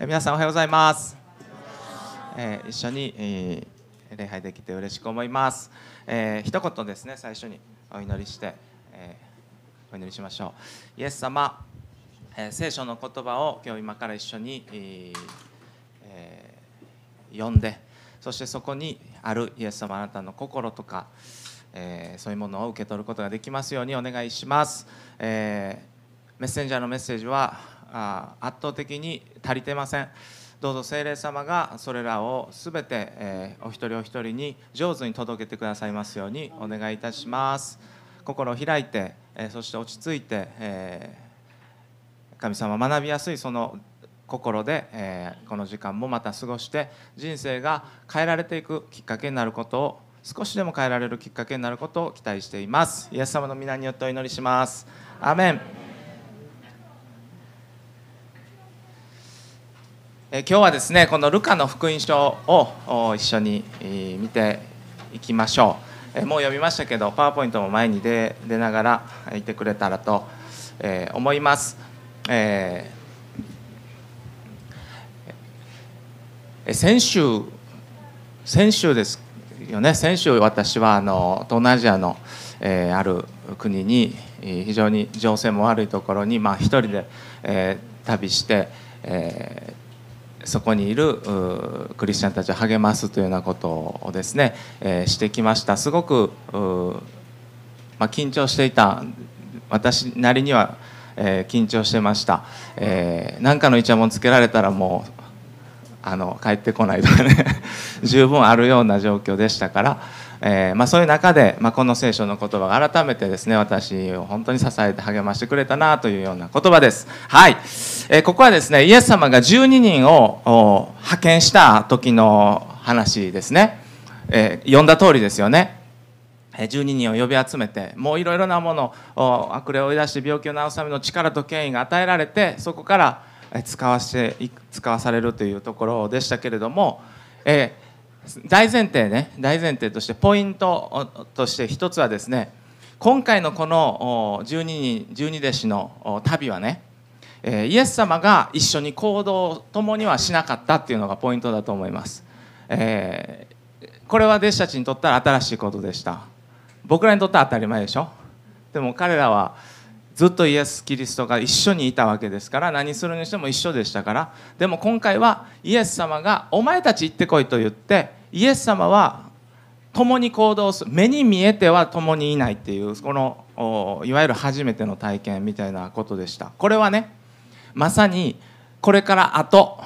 皆さんおはようございます、えー一緒に、えー礼拝できて嬉しく思います、えー一言ですね最初にお祈りして、えーお祈りしましょう。イエス様、え聖書の言葉を今日今から一緒に、ええー読んでそしてそこにあるイエス様あなたの心とか、えそういうものを受け取ることができますようにお願いします、えメッセンジャーのメッセージはあ圧倒的に足りてません。どうぞ聖霊様がそれらをすべて、えお一人お一人に上手に届けてくださいますようにお願いいたします。心を開いて、えそして落ち着いて、え神様学びやすいその心で、えこの時間もまた過ごして人生が変えられていくきっかけになることを少しでも変えられるきっかけになることを期待しています。イエス様の皆によってお祈りします。アメン。え今日はですねこのルカの福音書をお一緒にえ見ていきましょう、えもう読みましたけどパワーポイントも前に出出ながらいてくれたらと、え思います、えー先週先週ですよね。先週私はあの東南アジアの、えある国に非常に情勢も悪いところに、まあ、一人で、えー旅して、えそこにいるクリスチャンたちを励ますというようなことをですね、えーしてきました。すごくまあ、緊張していた。私なりには、えー緊張してました、えー、かのイチャモンつけられたらもうあの帰ってこないとかね。十分あるような状況でしたから、えーまあ、そういう中で、まあ、この聖書の言葉が改めてですね私を本当に支えて励ましてくれたなというような言葉です。はい、えーここはですねイエス様が12人を派遣した時の話ですね、えー読んだ通りですよね。12人を呼び集めてもういろいろなものを悪霊を追い出して病気を治すための力と権威が与えられてそこから使わして使わされるというところでしたけれども、えー大前提ね大前提としてポイントとして一つはですね今回のこの12人12弟子の旅はねイエス様が一緒に行動を共にはしなかったっていうのがポイントだと思います、えーこれは弟子たちにとったら新しいことでした。僕らにとっては当たり前でしょ。でも彼らはずっとイエス・キリストが一緒にいたわけですから何するにしても一緒でしたから。でも今回はイエス様が「お前たち行ってこい」と言ってイエス様は共に行動する目に見えては共にいないっていうこのいわゆる初めての体験みたいなことでした。これはねまさにこれから後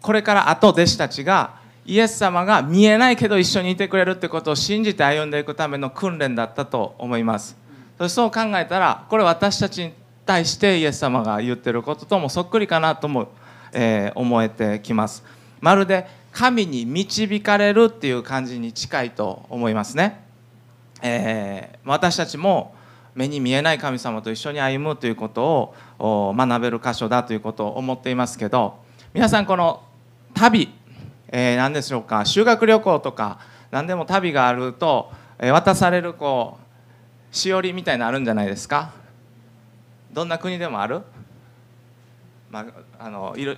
これから後弟子たちがイエス様が見えないけど一緒にいてくれるってことを信じて歩んでいくための訓練だったと思います。そそう考えたらこれ私たちに対してイエス様が言ってることともそっくりかなとも、えー思えてきます。まるで神に導かれるっていう感じに近いと思いますね、えー私たちも目に見えない神様と一緒に歩むということを学べる箇所だということを思っていますけど皆さんこの旅、えー何でしょうか？修学旅行とか何でも旅があると、え渡されるこうしおりみたいなのあるんじゃないですか？どんな国でもある、まあ、あのいろ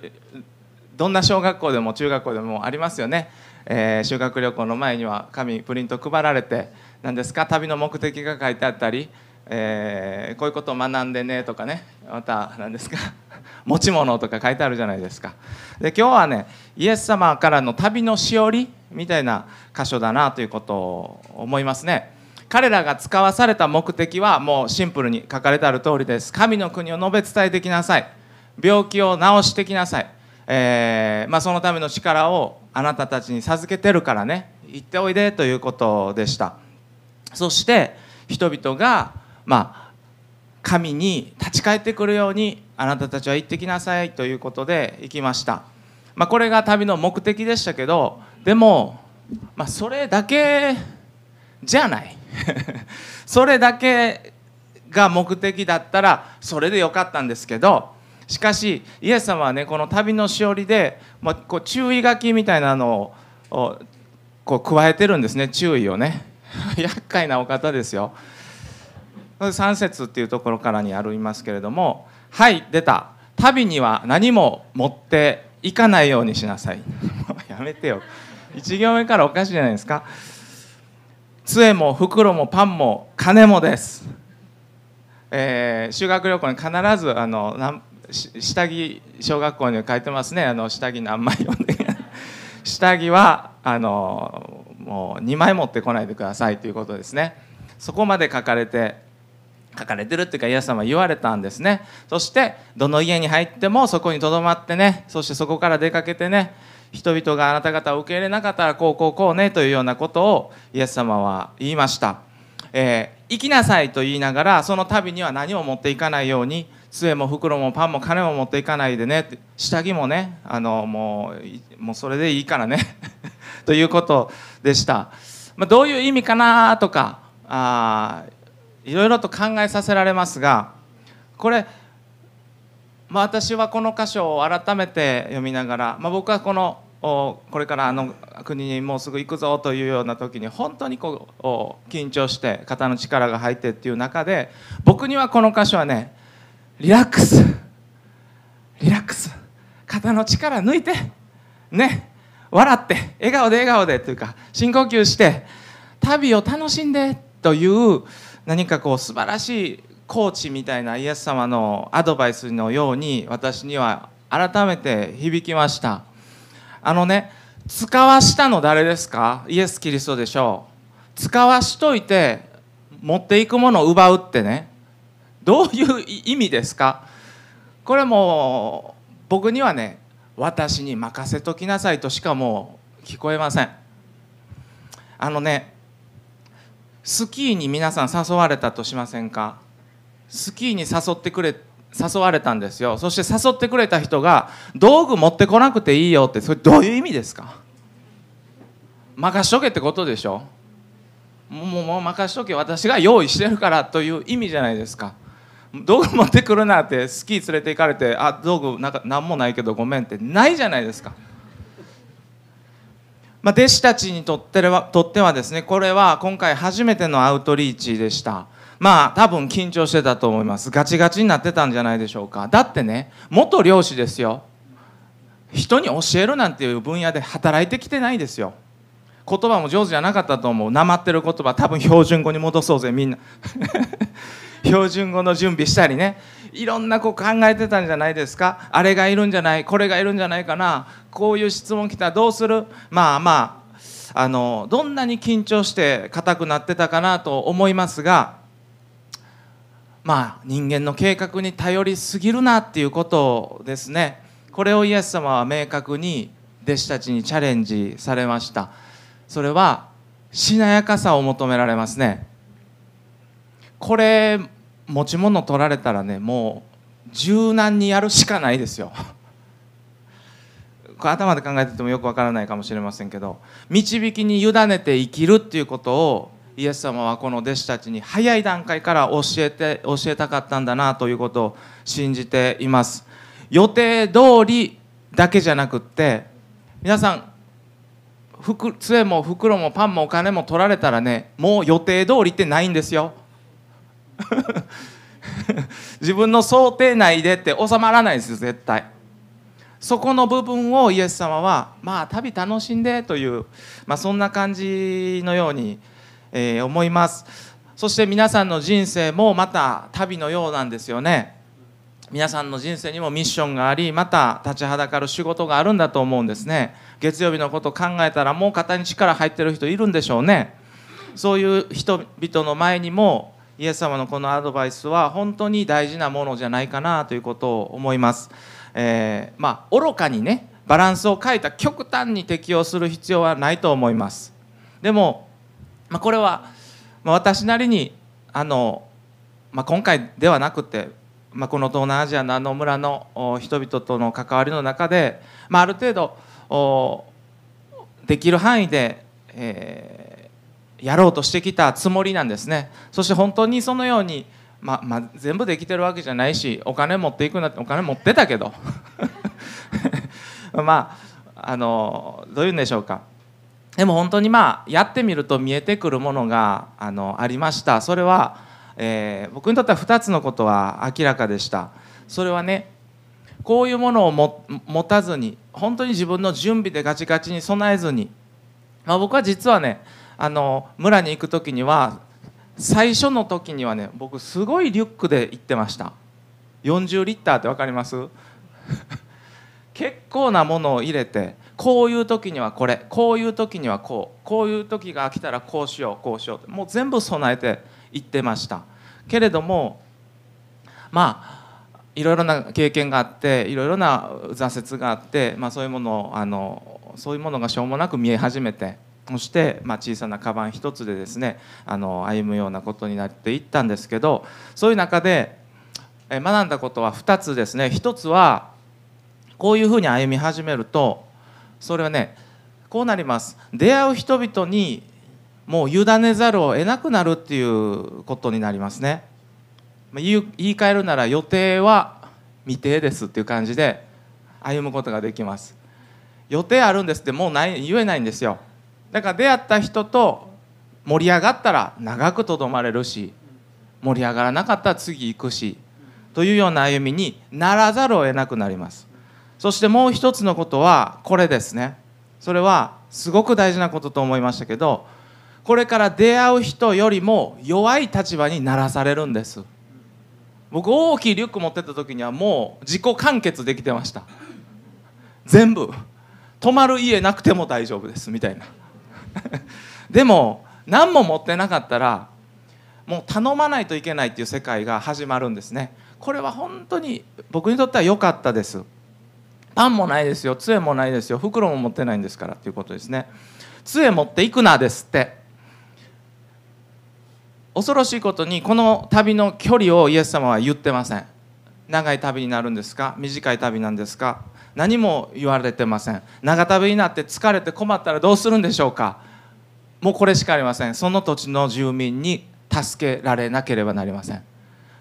どんな小学校でも中学校でもありますよね、えー修学旅行の前には紙プリント配られて何ですか？旅の目的が書いてあったり、えーこういうことを学んでねとかね。また何ですか？持ち物とか書いてあるじゃないですか。で今日はねイエス様からの旅のしおりみたいな箇所だなということを思いますね。彼らが使わされた目的はもうシンプルに書かれてある通りです。神の国を述べ伝えてきなさい。病気を治してきなさい、えーまあ、そのための力をあなたたちに授けてるからね。行っておいでということでした。そして人々がまあ神に立ち返ってくるようにあなたたちは行ってきなさいということで行きました、まあ、これが旅の目的でしたけどでも、まあ、それだけじゃない。それだけが目的だったらそれでよかったんですけどしかしイエス様はねこの旅のしおりで、まあ、こう注意書きみたいなのをこう加えてるんですね注意をね。厄介なお方ですよ。3節っていうところからにありますけれども「はい出た。旅には何も持っていかないようにしなさい。やめてよ。1行目からおかしいじゃないですか。杖も袋もパンも金もです、えー、修学旅行に必ずあの下着小学校に書いてますね。あの下着何枚読んで下着はあのもう2枚持ってこないでくださいということですね。そこまで書かれて書かれてるっていうかイエス様は言われたんですね。そしてどの家に入ってもそこにとどまってねそしてそこから出かけてね人々があなた方を受け入れなかったらこうこうこうねというようなことをイエス様は言いました、えー、行きなさいと言いながらその旅には何も持っていかないように杖も袋もパンも金も持っていかないでね。下着もねあのもうもうそれでいいからね。ということでした、まあ、どういう意味かなとかあいろいろと考えさせられますがこれ、まあ、私はこの箇所を改めて読みながら、まあ、僕はこのこれからあの国にもうすぐ行くぞというような時に本当にこう緊張して肩の力が入ってっていう中で僕にはこの箇所はねリラックス。リラックス。肩の力抜いて。ね。笑って。笑顔で笑顔で。というか深呼吸して。旅を楽しんで。という何かこう素晴らしいコーチみたいなイエス様のアドバイスのように私には改めて響きました。あのね使わしたの誰ですか？イエス・キリストでしょう。使わしといて持っていくものを奪うってね。どういう意味ですか？これも僕にはね私に任せときなさいとしかもう聞こえません。あのねスキーに皆さん誘われたとしませんか？スキーに誘ってくれ誘われたんですよ。そして誘ってくれた人が道具持ってこなくていいよってそれどういう意味ですか？任しとけってことでしょ？もうもう任しとけ。私が用意してるからという意味じゃないですか。道具持ってくるなってスキー連れて行かれてあ道具なんか何もないけどごめんってないじゃないですか。まあ、弟子たちにとってはとってはですねこれは今回初めてのアウトリーチでした。まあ多分緊張してたと思います。ガチガチになってたんじゃないでしょうか。だってね元漁師ですよ。人に教えるなんていう分野で働いてきてないですよ。言葉も上手じゃなかったと思う。なまってる言葉多分標準語に戻そうぜみんな。標準語の準備したりね。いろんなこう考えてたんじゃないですか。あれがいるんじゃないこれがいるんじゃないかな。こういう質問来たらどうする？まあまああのどんなに緊張して硬くなってたかなと思いますがまあ人間の計画に頼りすぎるなっていうことですね。これをイエス様は明確に弟子たちにチャレンジされました。それはしなやかさを求められますね。これ持ち物取られたらねもう柔軟にやるしかないですよ。頭で考えててもよくわからないかもしれませんけど導きに委ねて生きるっていうことをイエス様はこの弟子たちに早い段階から教えて教えたかったんだなということを信じています。予定通りだけじゃなくって皆さん杖も袋もパンもお金も取られたらねもう予定通りってないんですよ。自分の想定内でって収まらないですよ絶対。そこの部分をイエス様はまあ旅楽しんでという、まあ、そんな感じのように、えー、思います。そして皆さんの人生もまた旅のようなんですよね。皆さんの人生にもミッションがありまた立ちはだかる仕事があるんだと思うんですね。月曜日のこと考えたらもう肩に力入ってる人いるんでしょうね。そういう人々の前にもイエス様のこのアドバイスは本当に大事なものじゃないかなということを思います。えー、まあ愚かにねバランスを変えた極端に適用する必要はないと思います。でも、まあ、これは、まあ、私なりにあの、まあ、今回ではなくて、まあ、この東南アジアのあの村の人々との関わりの中で、まあ、ある程度できる範囲で、えーやろうとしてきたつもりなんですね。そして本当にそのように、ままあ、全部できてるわけじゃないしお金持っていくなってお金持ってたけど。まああのどういうんでしょうか。でも本当にまあやってみると見えてくるものがあのありました。それは、えー、僕にとっては2つのことは明らかでした。それはねこういうものをも持たずに本当に自分の準備でガチガチに備えずに、まあ、僕は実はねあの村に行く時には最初の時にはね僕すごいリュックで行ってました。40リッターって分かります？結構なものを入れてこういう時にはこれこういう時にはこうこういう時が来たらこうしようこうしようもう全部備えて行ってました。けれどもまあいろいろな経験があっていろいろな挫折があって、まあ、そういうものをあのそういうものがしょうもなく見え始めてそして、まあ、小さなカバン一つでですねあの歩むようなことになっていったんですけどそういう中で学んだことは2つですね。1つはこういうふうに歩み始めるとそれはねこうなります。出会う人々にもう委ねざるを得なくなるっていうことになりますね。言い換えるなら予定は未定ですっていう感じで歩むことができます。予定あるんですってもうない言えないんですよ。だから出会った人と盛り上がったら長くとどまれるし盛り上がらなかったら次行くしというような歩みにならざるを得なくなります。そしてもう一つのことはこれですね。それはすごく大事なことと思いましたけどこれから出会う人よりも弱い立場にならされるんです。僕大きいリュック持ってた時にはもう自己完結できてました。全部。泊まる家なくても大丈夫ですみたいな。でも何も持ってなかったらもう頼まないといけないっていう世界が始まるんですね。これは本当に僕にとっては良かったです。パンもないですよ。杖もないですよ。袋も持ってないんですからっていうことですね。杖持っていくなですって。恐ろしいことにこの旅の距離をイエス様は言ってません。長い旅になるんですか？短い旅なんですか？何も言われてません。長旅になって疲れて困ったらどうするんでしょうか？もうこれしかありません。その土地の住民に助けられなければなりません。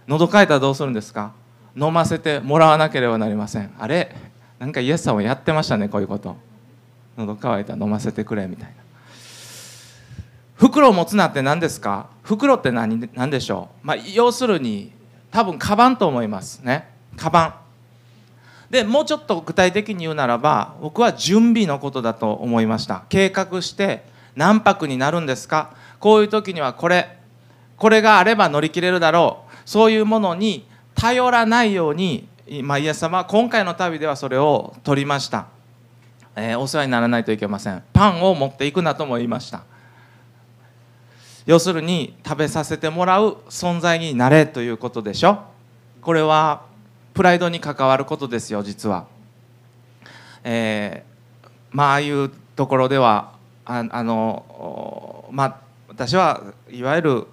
喉かいたらどうするんですか？飲ませてもらわなければなりません。あれ？なんかイエス様やってましたねこういうこと。喉乾いたら飲ませてくれみたいな。袋を持つなって何ですか？袋って何何でしょう、まあ、要するに多分カバンと思いますね。カバン。でもうちょっと具体的に言うならば僕は準備のことだと思いました。計画して何泊になるんですか？こういう時にはこれこれがあれば乗り切れるだろう。そういうものに頼らないように、まあ、イエス様は今回の旅ではそれを取りました、えー、お世話にならないといけません。パンを持っていくなとも言いました。要するに食べさせてもらう存在になれということでしょ？これはプライドに関わることですよ実は、えー、まあああいうところではああのまあ私はいわゆる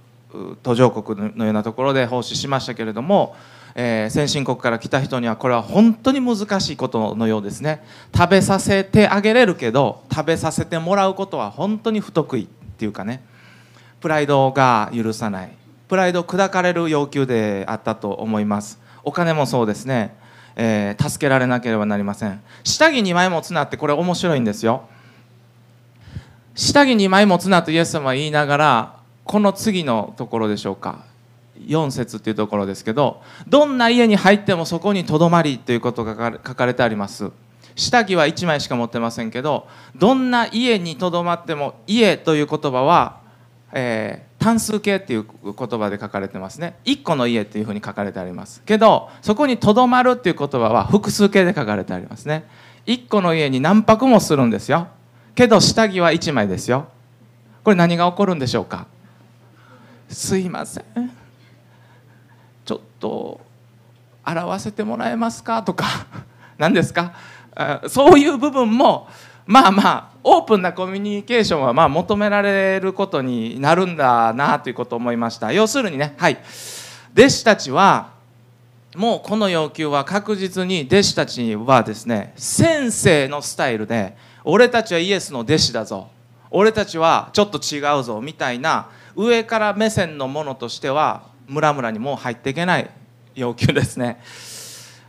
途上国のようなところで奉仕しましたけれども、えー、先進国から来た人にはこれは本当に難しいことのようですね。食べさせてあげれるけど食べさせてもらうことは本当に不得意っていうかね。プライドが許さない。プライド砕かれる要求であったと思います。お金もそうですね、えー、助けられなければなりません。下着2枚持つなってこれ面白いんですよ。下着2枚持つなとイエス様は言いながらこの次のところでしょうか。4節っていうところですけどどんな家に入ってもそこにとどまりということが書かれてあります。下着は1枚しか持ってませんけどどんな家にとどまっても家という言葉はえー、単数形っていう言葉で書かれてますね。1個の家っていうふうに書かれてあります。けどそこにとどまるっていう言葉は複数形で書かれてありますね。1個の家に何泊もするんですよ。けど下着は1枚ですよ。これ何が起こるんでしょうか？すいません。ちょっと洗わせてもらえますか？とか。何ですか？そういう部分もまあまあオープンなコミュニケーションはまあ求められることになるんだなということを思いました。要するにねはい。弟子たちはもうこの要求は確実に弟子たちはですね先生のスタイルで俺たちはイエスの弟子だぞ。俺たちはちょっと違うぞみたいな上から目線のものとしては村々にも入っていけない要求ですね。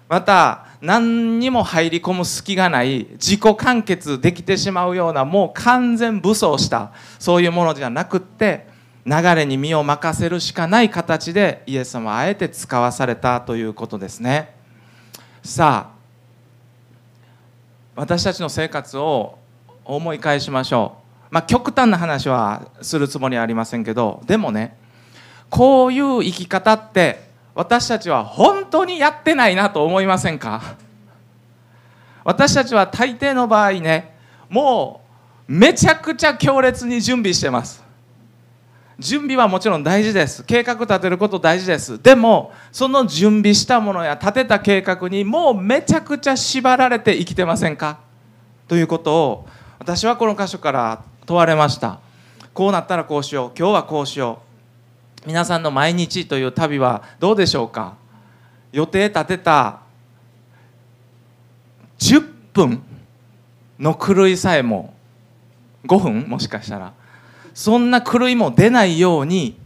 また何にも入り込む隙がない自己完結できてしまうようなもう完全武装したそういうものじゃなくって流れに身を任せるしかない形でイエス様はあえて使わされたということですね。さあ私たちの生活を思い返しましょう。まあ極端な話はするつもりはありませんけどでもねこういう生き方って私たちは本当にやってないなと思いませんか？私たちは大抵の場合ねもうめちゃくちゃ強烈に準備してます。準備はもちろん大事です。計画立てること大事です。でもその準備したものや立てた計画にもうめちゃくちゃ縛られて生きてませんか？ということを私はこの箇所から問われました。こうなったらこうしよう。今日はこうしよう。皆さんの毎日という旅はどうでしょうか？予定立てた10分の狂いさえも5分？もしかしたら。そんな狂いも出ないように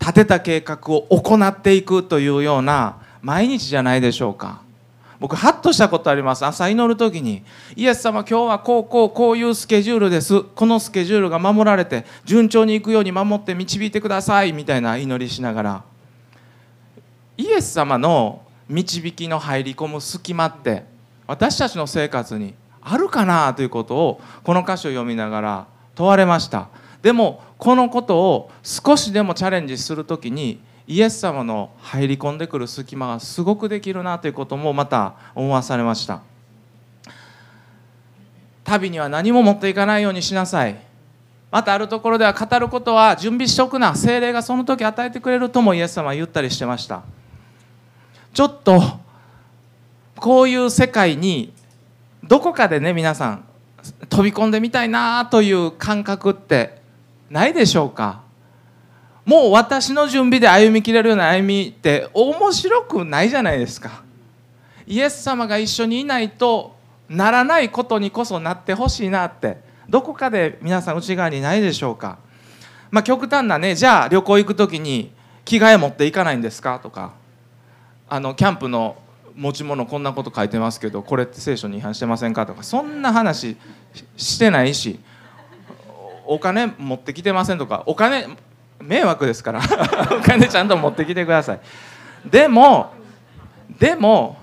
立てた計画を行っていくというような毎日じゃないでしょうか。僕ハッとしたことあります。朝祈る時にイエス様今日はこうこうこういうスケジュールです。このスケジュールが守られて順調にいくように守って導いてください。みたいな祈りしながら。イエス様の導きの入り込む隙間って私たちの生活にあるかなということをこの箇所を読みながら問われました。でもこのことを少しでもチャレンジする時にイエス様の入り込んでくる隙間がすごくできるなということもまた思わされました。旅には何も持っていかないようにしなさい。またあるところでは語ることは準備しておくな。精霊がその時与えてくれるともイエス様は言ったりしてました。ちょっとこういう世界にどこかでね皆さん飛び込んでみたいなという感覚ってないでしょうか？もう私の準備で歩みきれるような歩みって面白くないじゃないですか。イエス様が一緒にいないとならないことにこそなってほしいなって。どこかで皆さん内側にないでしょうか？まあ極端なねじゃあ旅行行く時に着替え持っていかないんですか？とか。あのキャンプの持ち物こんなこと書いてますけどこれって聖書に違反してませんか？とか。そんな話してないし。お金持ってきてませんとかお金迷惑ですから。お金ちゃんと持ってきてください。でもでも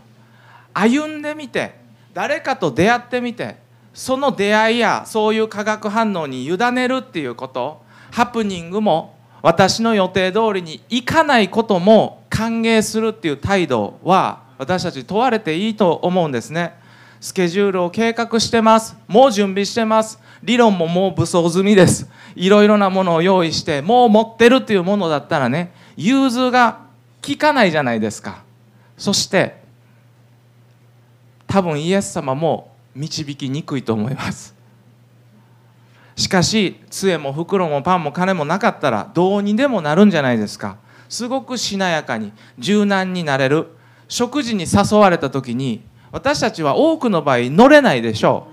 歩んでみて誰かと出会ってみてその出会いやそういう化学反応に委ねるっていうことハプニングも私の予定通りにいかないことも歓迎するっていう態度は私たち問われていいと思うんですね。スケジュールを計画してます。もう準備してます。理論ももう武装済みです。いろいろなものを用意してもう持ってるっていうものだったらね融通が効かないじゃないですか。そして多分イエス様も導きにくいと思います。しかし杖も袋もパンも金もなかったらどうにでもなるんじゃないですか。すごくしなやかに柔軟になれる。食事に誘われた時に私たちは多くの場合乗れないでしょ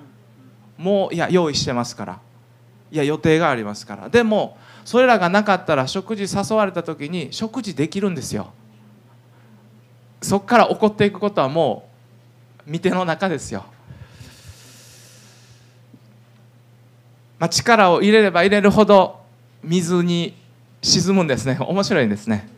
う。もういや用意してますから。いや予定がありますから。でもそれらがなかったら食事誘われた時に食事できるんですよ。そこから起こっていくことはもう見ての中ですよ、まあ、力を入れれば入れるほど水に沈むんですね。面白いんですね。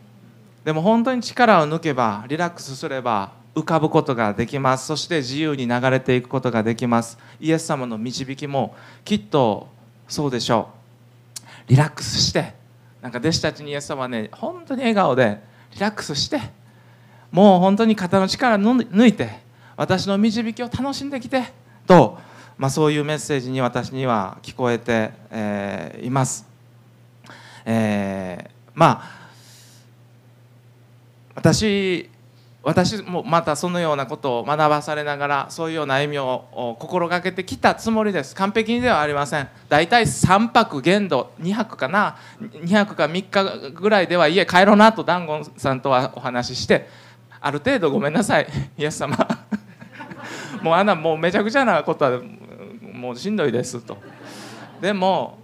でも本当に力を抜けばリラックスすれば浮かぶことができます。そして自由に流れていくことができます。イエス様の導きもきっとそうでしょう。リラックスしてなんか弟子たちにイエス様はね本当に笑顔でリラックスしてもう本当に肩の力抜いて私の導きを楽しんできてと、まあ、そういうメッセージに私には聞こえて、えー、います。えー、まあ私私もまたそのようなことを学ばされながらそういうような歩みを心がけてきたつもりです。完璧にではありません。大体3泊限度2泊かな。2泊か3日ぐらいでは家帰ろうなと団子さんとはお話ししてある程度ごめんなさい。イエス様。もうあんなもうめちゃくちゃなことはもうしんどいですと。でも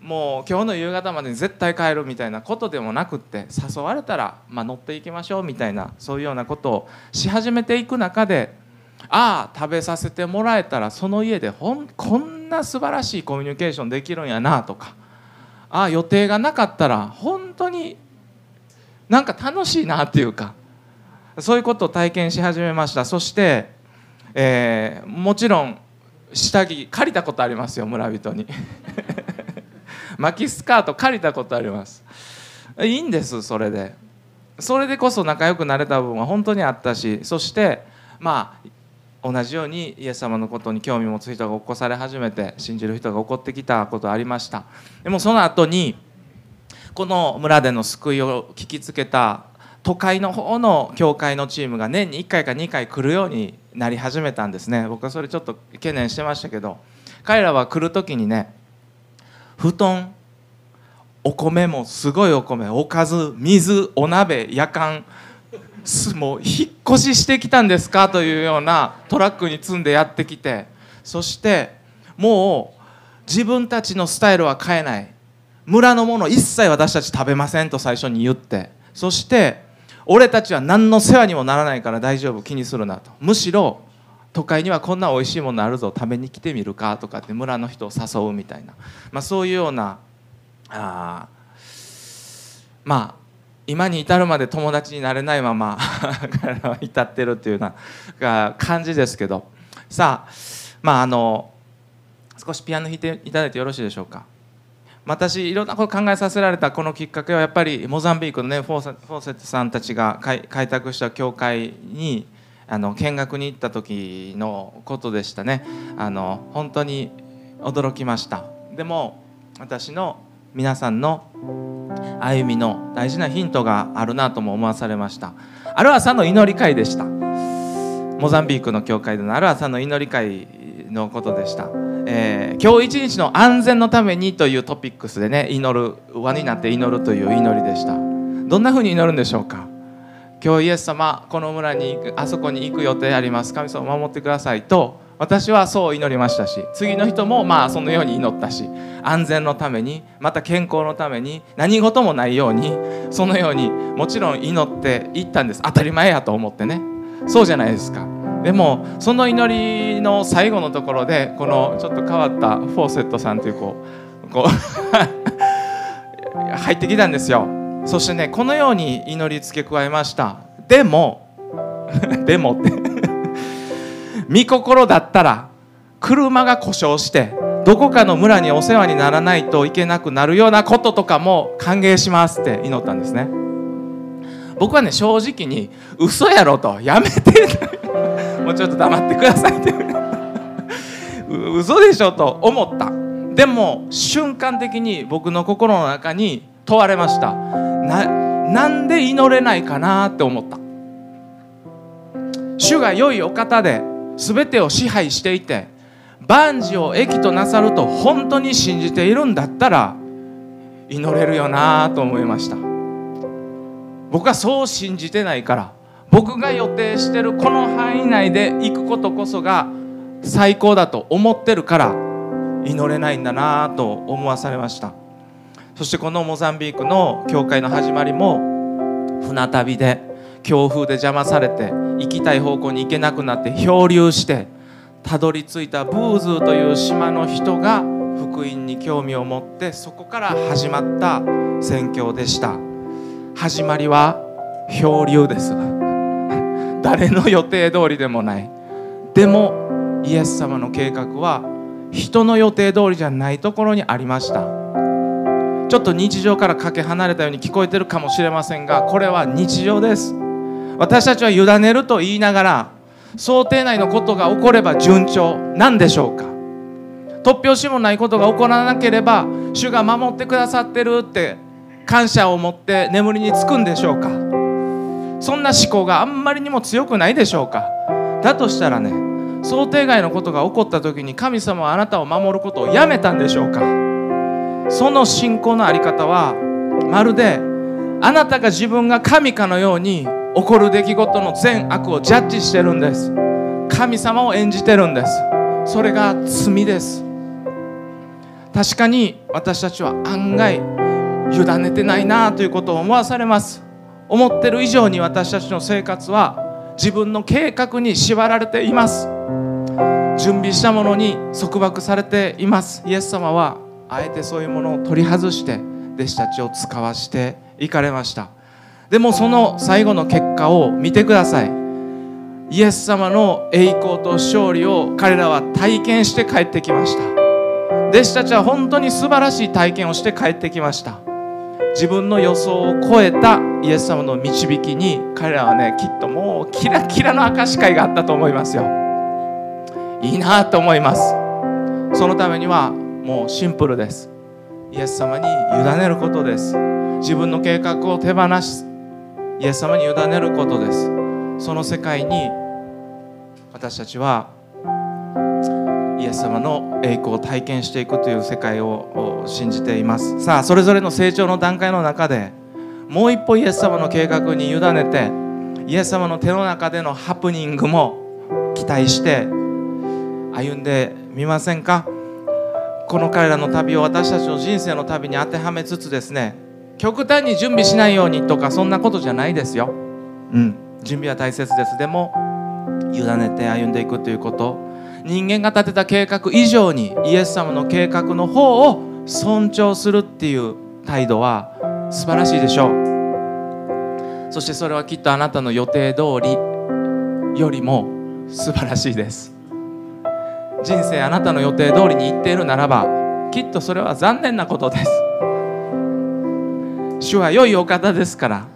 もう今日の夕方までに絶対帰るみたいなことでもなくって誘われたら、まあ、乗っていきましょうみたいなそういうようなことをし始めていく中でああ食べさせてもらえたらその家でほんこんな素晴らしいコミュニケーションできるんやなとかああ予定がなかったら本当になんか楽しいなっていうかそういうことを体験し始めました。そして、えー、もちろん下着借りたことありますよ村人に。巻きスカート借りたことあります。いいんですそれで。それでこそ仲良くなれた部分は本当にあったしそしてまあ同じようにイエス様のことに興味を持つ人が起こされ始めて信じる人が起こってきたことありました。でもその後にこの村での救いを聞きつけた都会の方の教会のチームが年に1回か2回来るようになり始めたんですね。僕はそれちょっと懸念してましたけど彼らは来る時にね布団お米もすごいお米おかず水お鍋やかんもう引っ越ししてきたんですかというようなトラックに積んでやってきてそしてもう自分たちのスタイルは変えない村のもの一切私たち食べませんと最初に言ってそして俺たちは何の世話にもならないから大丈夫気にするなとむしろ都会にはこんな美味しいものあるぞ食べに来てみるかとかって村の人を誘うみたいな、まあ、そういうようなあまあ今に至るまで友達になれないまま 至ってるっていうような感じですけど。さあまああの少しピアノ弾いていただいてよろしいでしょうか。私いろんなこと考えさせられたこのきっかけはやっぱりモザンビークのねフォーセットさんたちが開拓した教会にあの見学に行った時のことでしたね。あの本当に驚きました。でも私の皆さんの歩みの大事なヒントがあるなとも思わされました。ある朝の祈り会でした。モザンビークの教会でのある朝の祈り会のことでした、えー、今日一日の安全のためにというトピックスでね祈る輪になって祈るという祈りでした。どんなふうに祈るんでしょうか？今日イエス様この村に行くあそこに行く予定あります。神様守ってくださいと私はそう祈りましたし次の人もまあそのように祈ったし安全のためにまた健康のために何事もないようにそのようにもちろん祈っていったんです。当たり前やと思ってね。そうじゃないですか。でもその祈りの最後のところでこのちょっと変わったフォーセットさんというこうこう 入ってきたんですよ。そしてねこのように祈り付け加えました。でも でもって。御心だったら車が故障してどこかの村にお世話にならないといけなくなるようなこととかも歓迎しますって祈ったんですね。僕はね正直に嘘やろとやめて もうちょっと黙ってくださいって。嘘でしょと思った。でも瞬間的に僕の心の中に問われました。ななんで祈れないかなって思った。主が良いお方で全てを支配していて万事を益となさると本当に信じているんだったら祈れるよなと思いました。僕はそう信じてないから僕が予定してるこの範囲内で行くことこそが最高だと思ってるから祈れないんだなと思わされました。そしてこのモザンビークの教会の始まりも船旅で強風で邪魔されて行きたい方向に行けなくなって漂流してたどり着いたブーズーという島の人が福音に興味を持ってそこから始まった宣教でした。始まりは漂流です。誰の予定通りでもない。でもイエス様の計画は人の予定通りじゃないところにありました。ちょっと日常からかけ離れたように聞こえてるかもしれませんがこれは日常です。私たちは委ねると言いながら想定内のことが起これば順調なんでしょうか。突拍子もないことが起こらなければ主が守ってくださってるって感謝を持って眠りにつくんでしょうか。そんな思考があんまりにも強くないでしょうか。だとしたらね想定外のことが起こった時に神様はあなたを守ることをやめたんでしょうか。その信仰の在り方はまるであなたが自分が神かのように起こる出来事の善悪をジャッジしてるんです。神様を演じてるんです。それが罪です。確かに私たちは案外委ねてないなということを思わされます。思ってる以上に私たちの生活は自分の計画に縛られています。準備したものに束縛されています。イエス様はあえてそういうものを取り外して弟子たちを使わしていかれました。でもその最後の結果を見てください。イエス様の栄光と勝利を彼らは体験して帰ってきました。弟子たちは本当に素晴らしい体験をして帰ってきました。自分の予想を超えたイエス様の導きに彼らはねきっともうキラキラの証し会があったと思いますよ。いいなと思います。そのためにはもうシンプルです。イエス様に委ねることです。自分の計画を手放しイエス様に委ねることです。その世界に私たちはイエス様の栄光を体験していくという世界を信じています。さあそれぞれの成長の段階の中でもう一歩イエス様の計画に委ねてイエス様の手の中でのハプニングも期待して歩んでみませんか？この彼らの旅を私たちの人生の旅に当てはめつつですね極端に準備しないようにとかそんなことじゃないですよ。うん。準備は大切です。でも委ねて歩んでいくということ。人間が立てた計画以上にイエス様の計画の方を尊重するっていう態度は素晴らしいでしょう。そしてそれはきっとあなたの予定通りよりも素晴らしいです人生あなたの予定通りにいっているならばきっとそれは残念なことです。主は良いお方ですから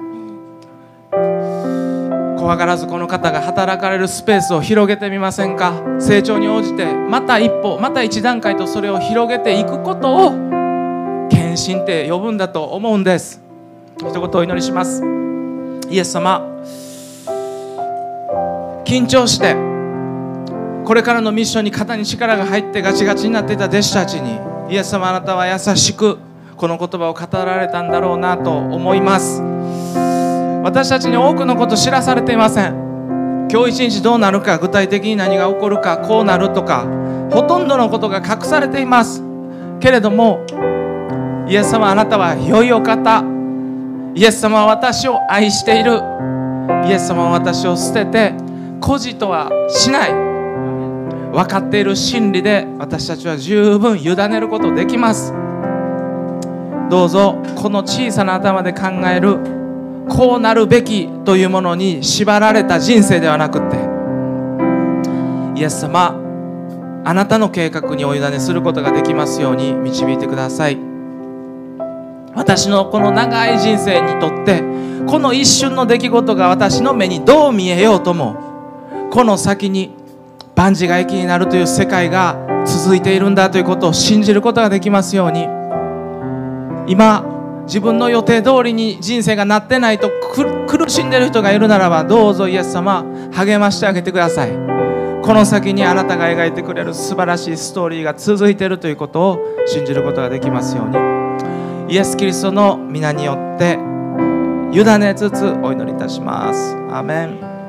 怖がらずこの方が働かれるスペースを広げてみませんか？成長に応じてまた一歩また一段階とそれを広げていくことを献身って呼ぶんだと思うんです。一言お祈りします。イエス様緊張してこれからのミッションに肩に力が入ってガチガチになっていた弟子たちにイエス様あなたは優しくこの言葉を語られたんだろうなと思います。私たちに多くのこと知らされていません。今日一日どうなるか具体的に何が起こるかこうなるとかほとんどのことが隠されています。けれどもイエス様あなたは良いお方。イエス様は私を愛している。イエス様は私を捨てて孤児とはしない。分かっている真理で私たちは十分委ねることできます。どうぞこの小さな頭で考えるこうなるべきというものに縛られた人生ではなくて。イエス様あなたの計画にお委ねすることができますように導いてください。私のこの長い人生にとってこの一瞬の出来事が私の目にどう見えようともこの先に万事が益になるという世界が続いているんだということを信じることができますように。今自分の予定通りに人生がなってないと苦しんでる人がいるならばどうぞイエス様励ましてあげてください。この先にあなたが描いてくれる素晴らしいストーリーが続いているということを信じることができますように。イエス・キリストの皆によって委ねつつお祈りいたします。アメン。